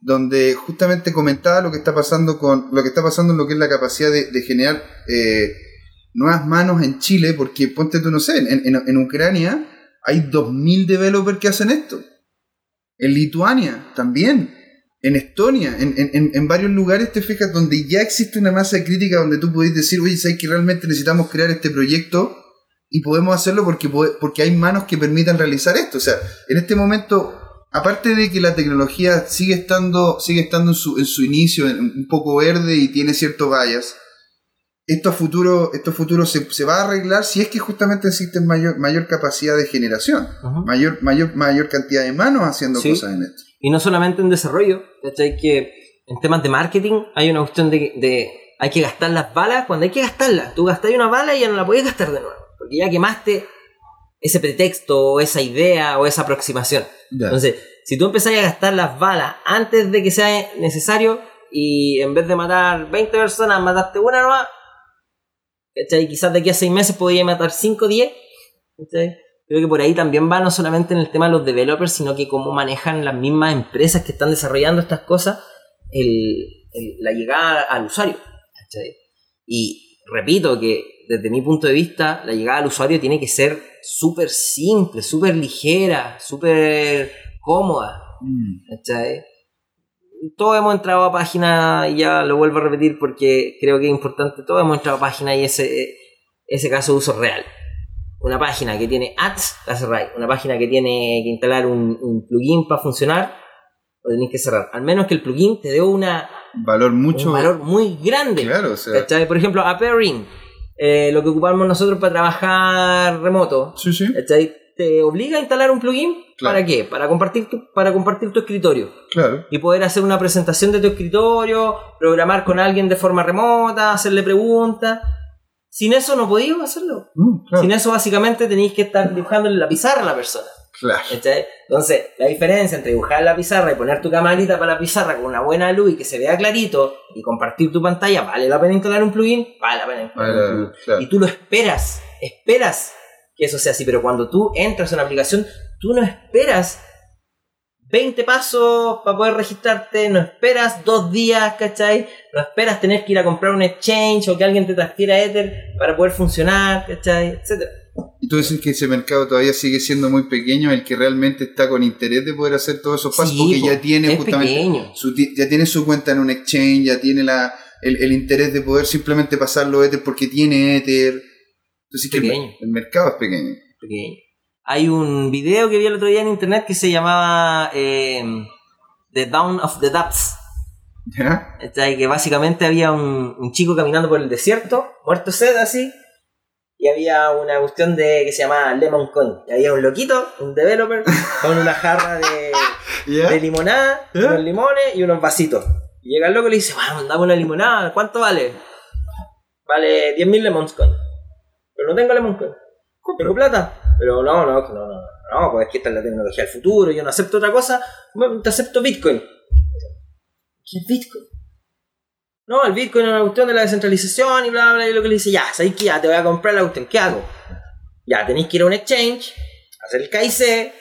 donde justamente comentaba lo que está pasando con lo que está pasando en lo que es la capacidad de, de generar eh, nuevas manos en Chile, porque ponte tú, no sé, en, en, en Ucrania hay 2.000 developers que hacen esto. En Lituania también. En Estonia, en, en- en- varios lugares te fijas donde ya existe una masa crítica donde tú podés decir, oye, ¿sabes que realmente necesitamos crear este proyecto? Y podemos hacerlo porque, porque hay manos que permitan realizar esto. O sea, en este momento, aparte de que la tecnología sigue estando, sigue estando en su, en su inicio, en- un poco verde y tiene ciertos vallas, esto a futuro, esto a futuro se, se va a arreglar si es que justamente existe mayor, mayor capacidad de generación, mayor, mayor, mayor cantidad de manos haciendo Sí. cosas en esto. Y no solamente en desarrollo, ¿cachai? Que en temas de marketing hay una cuestión de, de hay que gastar las balas cuando hay que gastarlas. Tú gastas una bala y ya no la puedes gastar de nuevo. Porque ya quemaste ese pretexto, o esa idea o esa aproximación. Entonces, si tú empezás a gastar las balas antes de que sea necesario y en vez de matar 20 personas, mataste una nomás, ¿cachai? Quizás de aquí a 6 meses podías matar 5 o 10. ¿cachai? Creo que por ahí también va no solamente en el tema de los developers, sino que cómo manejan las mismas empresas que están desarrollando estas cosas el- el- la llegada al usuario. ¿cachai? Y repito que desde mi punto de vista, la llegada al usuario tiene que ser súper simple, súper ligera, súper cómoda. Mm. ¿cachai? Todos hemos entrado a página, y ya lo vuelvo a repetir porque creo que es importante, todos hemos entrado a página y ese, ese caso de uso real. Una página que tiene ads, la cerráis. Una página que tiene que instalar un, un plugin para funcionar, lo tenéis que cerrar. Al menos que el plugin te dé una, Valor mucho. un valor muy grande. Claro, o sea. Por ejemplo, Appearing, eh, lo que ocupamos nosotros para trabajar remoto, Sí, sí. Te obliga a instalar un plugin. Claro. ¿Para qué? Para compartir, tu, para compartir tu escritorio claro. y poder hacer una presentación de tu escritorio, programar con alguien de forma remota, hacerle preguntas. Sin eso no podíamos hacerlo. Mm, claro. Sin eso básicamente tenéis que estar dibujando en la pizarra a la persona. Claro. Entonces, la diferencia entre dibujar en la pizarra y poner tu camarita para la pizarra con una buena luz y que se vea clarito y compartir tu pantalla, ¿vale la pena instalar un plugin? Vale la pena instalar un plugin. claro. Y tú lo esperas, esperas que eso sea así, pero cuando tú entras en una aplicación, tú no esperas 20 pasos para poder registrarte, no esperas dos días, ¿cachai? No esperas tener que ir a comprar un exchange o que alguien te transfiera Ether para poder funcionar, ¿cachai? Etcétera. Y tú dices que ese mercado todavía sigue siendo muy pequeño, el que realmente está con interés de poder hacer todos esos pasos, Sí, porque po, ya tiene justamente pequeño. su, ya tiene su cuenta en un exchange, ya tiene la, el, el interés de poder simplemente pasarlo Ether porque tiene Ether. Entonces que el, Pequeño. el mercado es pequeño. pequeño. Hay un video que vi el otro día en internet que se llamaba eh, The Dawn of the Dapps. ¿Ya? ¿cachai? Que básicamente había un, un chico caminando por el desierto, muerto sed así, y había una cuestión de que se llamaba Lemon Coin. Y había un loquito, un developer, con una jarra de, limonada, unos limones y unos vasitos. Y llega el loco y le dice, vamos, dame una limonada, ¿cuánto vale? Vale 10.000 Lemon Coin. Pero no tengo Lemon Coin. ¿Tengo plata? Pero no, no, no, no, no, pues es que esta es la tecnología del futuro, yo no acepto otra cosa, te acepto Bitcoin. ¿Qué es Bitcoin? No, el Bitcoin es una cuestión de la descentralización y bla, bla, y lo que le dice, ya, ¿sabes qué? Ya te voy a comprar la cuestión, ¿qué hago? Ya, tenéis que ir a un exchange, hacer el KIC,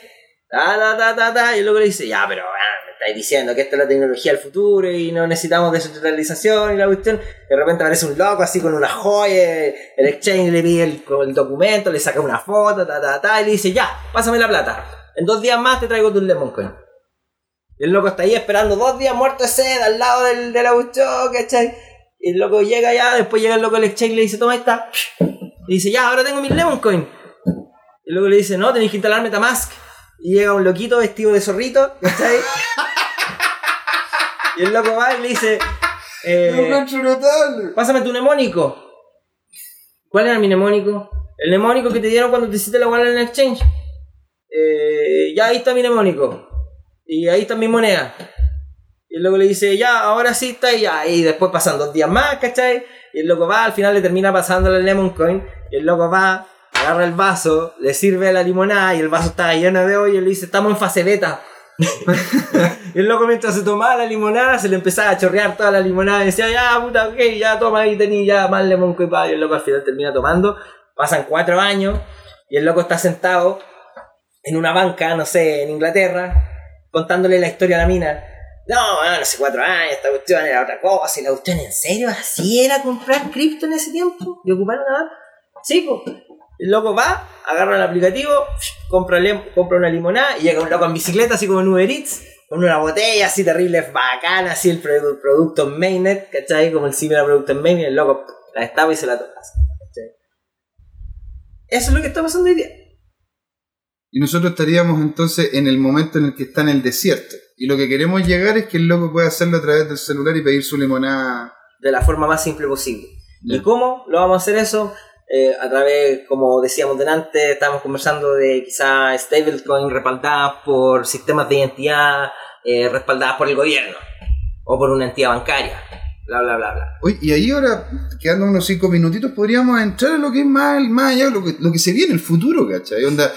ta, ta, ta, ta, y luego le dice, ya, pero ah, diciendo que esta es la tecnología del futuro y no necesitamos descentralización y la cuestión. De repente aparece un loco así con una joya, el exchange le pide el, documento, le saca una foto, ta, ta, ta, y le dice, ya, pásame la plata. En dos días más te traigo tu Lemon Coin. Y el loco está ahí esperando dos días muerto de sed al lado del, de la cuestión, ¿cachai? Y el loco llega ya, después llega el loco del exchange y le dice, toma esta. Y dice, ya, ahora tengo mi Lemon Coin. Y luego le dice, no, tenéis que instalar Metamask. Y llega un loquito vestido de zorrito, ¿cachai? Y el loco va y le dice, eh, pásame tu mnemónico. ¿Cuál era mi mnemónico? El mnemónico que te dieron cuando te hiciste la wallet en el exchange. Eh, ya ahí está mi mnemónico. Y ahí está mi moneda. Y luego le dice, ya, ahora sí está y ya. Y después pasan dos días más, ¿cachai? Y el loco va, al final le termina pasando el Lemon Coin. Y el loco va, agarra el vaso, le sirve la limonada y el vaso estaba lleno de hoyo y le dice, estamos en fase beta. y el loco mientras se tomaba la limonada se le empezaba a chorrear toda la limonada y decía, ya puta, ok, ya toma ahí tení ya más lemon que pa", y el loco al final termina tomando. Pasan cuatro años y el loco está sentado en una banca, no sé, en Inglaterra, contándole la historia a la mina. No, bueno, hace cuatro años esta cuestión era otra cosa y la cuestión en serio, así era comprar cripto en ese tiempo y ocupar una. Sí. El loco va, agarra el aplicativo, compra, compra una limonada y llega un loco en bicicleta, así como en Uber Eats, con una botella así terrible, bacana, así el produ- producto en mainnet, ¿cachai? Como el similar producto en mainnet, el loco la destapa y se la toma. ¿cachai? Eso es lo que está pasando hoy día. Y nosotros estaríamos entonces en el momento en el que está en el desierto. Y lo que queremos llegar es que el loco pueda hacerlo a través del celular y pedir su limonada. de la forma más simple posible. ¿Y cómo lo vamos a hacer eso? Eh, a través, como decíamos delante, estábamos conversando de quizá stablecoin respaldadas por sistemas de identidad eh, respaldadas por el gobierno o por una entidad bancaria, bla, bla, bla, bla. Oye, y ahí ahora, quedando unos cinco minutitos, podríamos entrar a lo que es más, más allá, lo que, lo que se viene, el futuro, ¿cachai? Onda,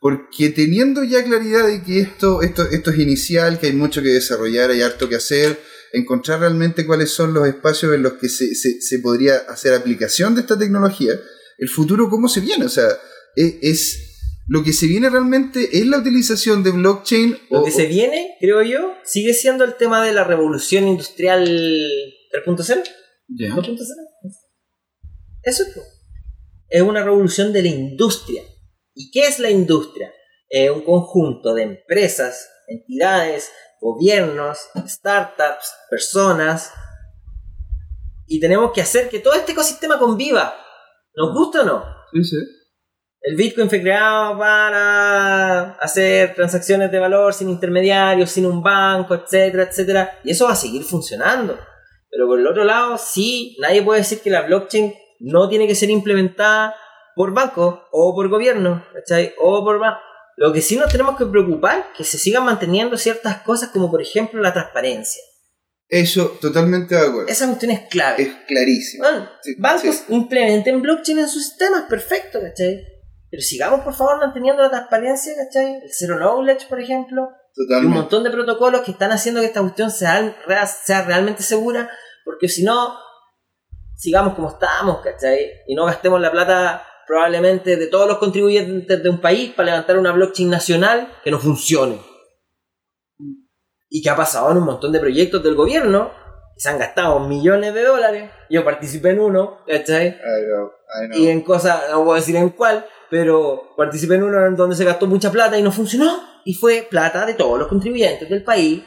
porque teniendo ya claridad de que esto, esto, esto es inicial, que hay mucho que desarrollar, hay harto que hacer, encontrar realmente cuáles son los espacios en los que se, se, se podría hacer aplicación de esta tecnología, el futuro, ¿cómo se viene? O sea, e- es... Lo que se viene realmente es la utilización de blockchain Lo o, que se viene, creo yo, sigue siendo el tema de la revolución industrial 3.0. Ya. 2.0. Eso es. Es una revolución de la industria. ¿Y qué es la industria? Es un conjunto de empresas, entidades, gobiernos, startups, personas. Y tenemos que hacer que todo este ecosistema conviva. ¿Nos gusta o no? Sí, sí. El Bitcoin fue creado para hacer transacciones de valor sin intermediarios, sin un banco, etcétera, etcétera. Y eso va a seguir funcionando. Pero por el otro lado, sí, nadie puede decir que la blockchain no tiene que ser implementada por bancos o por gobierno, ¿cachai? O por Lo que sí nos tenemos que preocupar que se sigan manteniendo ciertas cosas como por ejemplo la transparencia. Eso, totalmente de acuerdo. Esa cuestión es clave. Es clarísimo. Bueno, Sí, bancos sí. implementen blockchain en sus sistemas, perfecto, ¿cachai? Pero sigamos por favor manteniendo la transparencia, ¿cachai? El zero knowledge, por ejemplo, y un Totalmente. montón de protocolos que están haciendo que esta cuestión sea, sea realmente segura, porque si no, sigamos como estamos, ¿cachai? Y no gastemos la plata probablemente de todos los contribuyentes de un país para levantar una blockchain nacional que no funcione. Y que ha pasado en un montón de proyectos del gobierno se han gastado millones de dólares. Yo participé en uno, ¿cachai? I know, I know. Y en cosas, no puedo decir en cuál, pero participé en uno en donde se gastó mucha plata y no funcionó. Y fue plata de todos los contribuyentes del país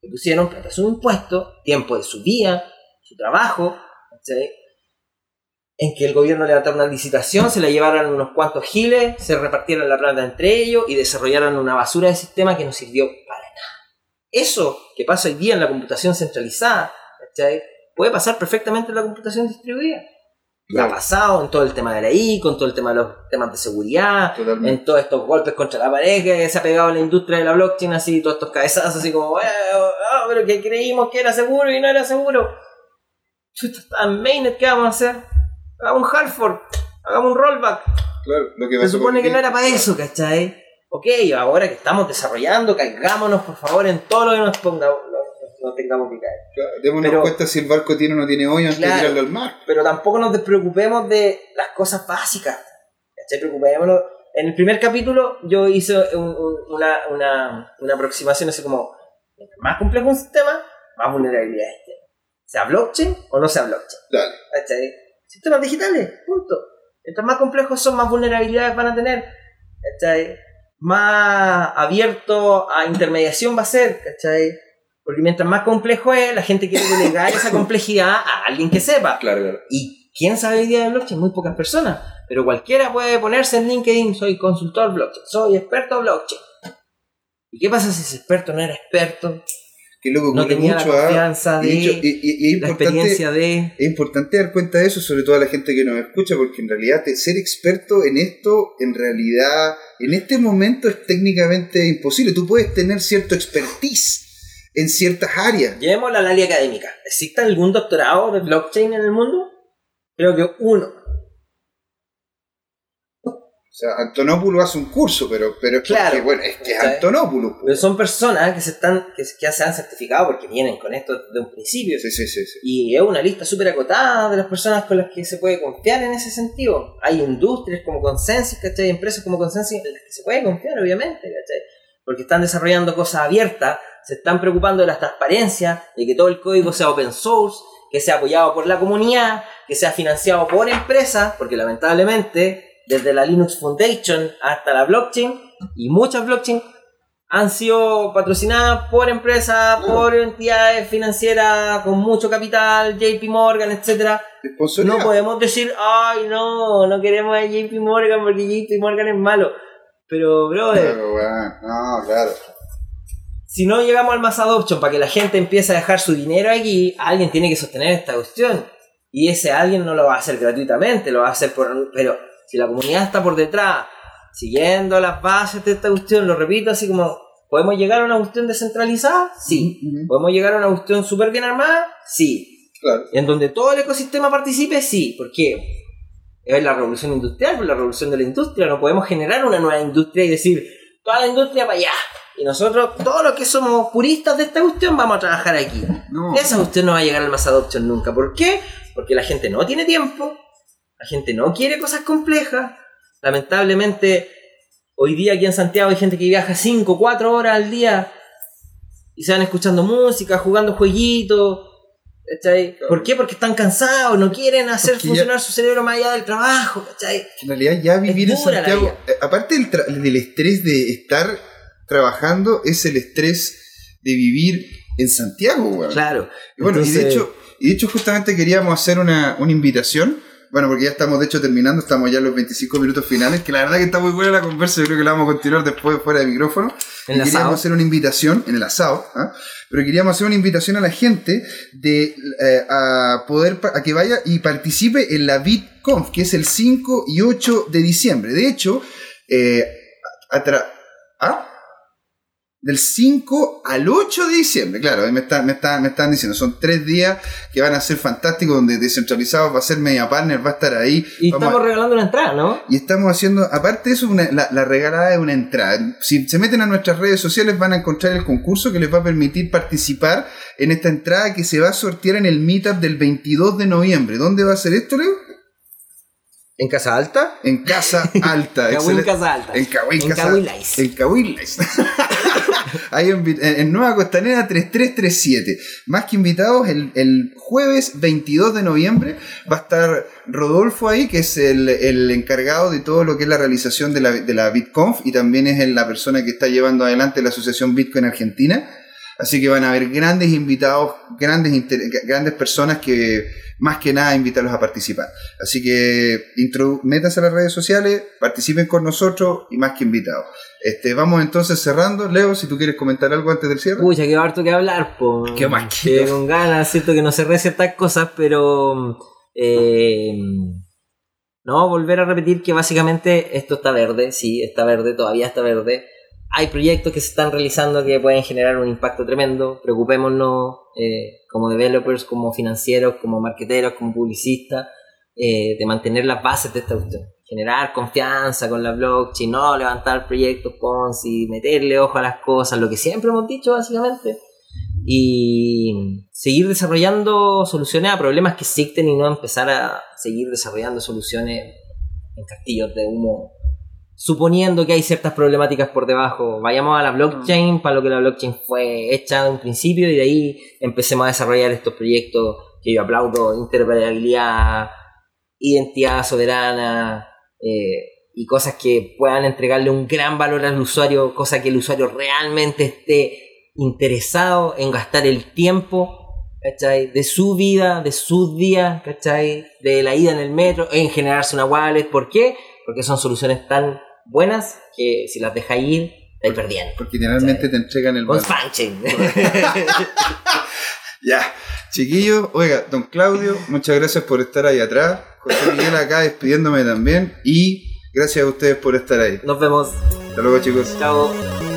que pusieron plata su impuesto, tiempo de su día, su trabajo, ¿cachai? en que el gobierno levantara una licitación, se la llevaran unos cuantos giles, se repartieran la plata entre ellos y desarrollaran una basura de sistema que no sirvió para. Eso que pasa hoy día en la computación centralizada, ¿cachai? puede pasar perfectamente en la computación distribuida. Y ha Claro. pasado en todo el tema de la I, con todo el tema de los temas de seguridad, Totalmente. en todos estos golpes contra la pared que se ha pegado en la industria de la blockchain, así, todos estos cabezazos, así como, "Eh, ah, pero que creímos que era seguro y no era seguro. Chuta, está en mainnet, ¿qué vamos a hacer? Hagamos un hard fork, hagamos un rollback. Claro, lo que Se supone que no era para eso, ¿cachai? Ok, ahora que estamos desarrollando, caigámonos por favor en todo lo que nos ponga, nos, nos tengamos que caer. Claro, Démonos Pero- cuenta si el barco tiene o no tiene hoyo antes Claro. de tirarlo al mar. Pero tampoco nos despreocupemos de las cosas básicas. ¿cachai? Preocupémonos. En el primer capítulo yo hice un- un- una, una, una aproximación así como, más complejo un sistema, más vulnerabilidades tiene. Sea blockchain o no sea blockchain. Dale. ¿cachai? Sistemas digitales, punto. Mientras más complejos son, más vulnerabilidades van a tener. ¿cachai? Más abierto a intermediación va a ser, ¿cachai? Porque mientras más complejo es, la gente quiere delegar esa complejidad a alguien que sepa. Claro, claro. ¿Y quién sabe hoy día de blockchain? Muy pocas personas. Pero cualquiera puede ponerse en LinkedIn, soy consultor blockchain, soy experto blockchain. ¿Y qué pasa si ese experto no era experto? Que luego No tenía mucho la a- confianza de y- y- y es la importante, experiencia de... es importante dar cuenta de eso, sobre todo a la gente que nos escucha, porque en realidad ser experto en esto, en realidad, en este momento es técnicamente imposible. Tú puedes tener cierto expertise en ciertas áreas. Llevemos a la área académica. ¿Existe algún doctorado de blockchain en el mundo? Creo que uno. O sea, Antonopoulos hace un curso, pero, pero es Claro. porque, bueno, es que es. Antonopoulos. Pero son personas que se están que, que se han certificado porque vienen con esto de un principio. Sí, sí, sí, sí. Y es una lista súper acotada de las personas con las que se puede confiar en ese sentido. Hay industrias como Consensus, ¿cachai? Empresas como Consensus en las que se puede confiar, obviamente, ¿cachai? Porque están desarrollando cosas abiertas, se están preocupando de la transparencia, de que todo el código sea open source, que sea apoyado por la comunidad, que sea financiado por empresas, porque lamentablemente, desde la Linux Foundation hasta la blockchain, y muchas blockchains han sido patrocinadas por empresas, por entidades financieras con mucho capital, JP Morgan, etcétera. No podemos decir, ay, no, no queremos a JP Morgan porque JP Morgan es malo. Pero, brother, Claro, weón. No, claro. si no llegamos al mass adoption para que la gente empiece a dejar su dinero aquí, alguien tiene que sostener esta cuestión. Y ese alguien no lo va a hacer gratuitamente, lo va a hacer por... Pero si la comunidad está por detrás, siguiendo las bases de esta cuestión, lo repito así como, ¿podemos llegar a una cuestión descentralizada? Sí. ¿Podemos llegar a una cuestión súper bien armada? Sí. Claro. En donde todo el ecosistema participe, sí. ¿Por qué? Es la revolución industrial, pues la revolución de la industria. No podemos generar una nueva industria y decir, toda la industria para allá. Y nosotros, todos los que somos puristas de esta cuestión, vamos a trabajar aquí. No. Esa cuestión no va a llegar al mass adoption nunca. ¿Por qué? Porque la gente no tiene tiempo, la gente no quiere cosas complejas. Lamentablemente, hoy día aquí en Santiago hay gente que viaja 5, 4 horas al día y se van escuchando música, jugando jueguitos. ¿cachai? ¿Por qué? Porque están cansados, no quieren hacer Porque ya- funcionar su cerebro más allá del trabajo. ¿cachai? En realidad ya vivir en Santiago, eh, aparte del, del estrés de estar trabajando, es el estrés de vivir en Santiago. Claro. Y bueno, y de hecho, y de hecho justamente queríamos hacer una, una invitación. Bueno, porque ya estamos de hecho terminando, estamos ya en los 25 minutos finales, que la verdad que está muy buena la conversa, yo creo que la vamos a continuar después fuera de micrófono. En Y queríamos asado. hacer una invitación, en el asado, ¿ah? pero queríamos hacer una invitación a la gente de eh, a poder a que vaya y participe en la BitConf, que es el 5 y 8 de diciembre. De hecho, eh, atra- ¿ah? Del 5 al 8 de diciembre, claro, me, está- me, está- me están diciendo, son tres días que van a ser fantásticos, donde Descentralizados va a ser Media Partner, va a estar ahí. Y Vamos a- estamos regalando una entrada, ¿no? y estamos haciendo, aparte de eso, una- la, la regalada es una entrada. Si se meten a nuestras redes sociales van a encontrar el concurso que les va a permitir participar en esta entrada que se va a sortear en el meetup del 22 de noviembre. ¿Dónde va a ser esto, Leo? ¿En Casa Alta? En Casa Alta. Excelente. Casa Alta. En Cahuín En Cahuilais. En Cahuilais. Ahí en, en Nueva Costanera 3337. Más que invitados, el, el jueves 22 de noviembre va a estar Rodolfo ahí, que es el, el encargado de todo lo que es la realización de la, de la BitConf y también es la persona que está llevando adelante la Asociación Bitcoin Argentina. Así que van a haber grandes invitados, grandes, grandes personas que más que nada invitarlos a participar. Así que métanse a las redes sociales, participen con nosotros y más que invitados. Este, vamos entonces cerrando. Leo, si tú quieres comentar algo antes del cierre. Pucha, que harto que hablar, po. Qué más Que con ganas, siento que no cerré ciertas cosas, pero. eh, no, volver a repetir que básicamente esto está verde, sí, está verde, todavía está verde. Hay proyectos que se están realizando que pueden generar un impacto tremendo. Preocupémonos eh, como developers, como financieros, como marqueteros, como publicistas, eh, de mantener las bases de esta cuestión. Generar confianza con la blockchain, no levantar proyectos Ponzi, meterle ojo a las cosas, lo que siempre hemos dicho básicamente. Y seguir desarrollando soluciones a problemas que existen y no empezar a seguir desarrollando soluciones en castillos de humo suponiendo que hay ciertas problemáticas por debajo, vayamos a la blockchain para lo que la blockchain fue hecha de un principio y de ahí empecemos a desarrollar estos proyectos que yo aplaudo, interoperabilidad, identidad soberana eh, y cosas que puedan entregarle un gran valor al usuario, cosa que el usuario realmente esté interesado en gastar el tiempo ¿cachai? De su vida, de sus días, ¿cachai? De la ida en el metro, en generarse una wallet. ¿Por qué? Porque son soluciones tan buenas que si las dejas ir, te perdiendo. Porque generalmente te entregan el Con. Ya, chiquillos, oiga, don Claudio, muchas gracias por estar ahí atrás. José Miguel acá despidiéndome también. Y gracias a ustedes por estar ahí. Nos vemos. Hasta luego, chicos. Chao.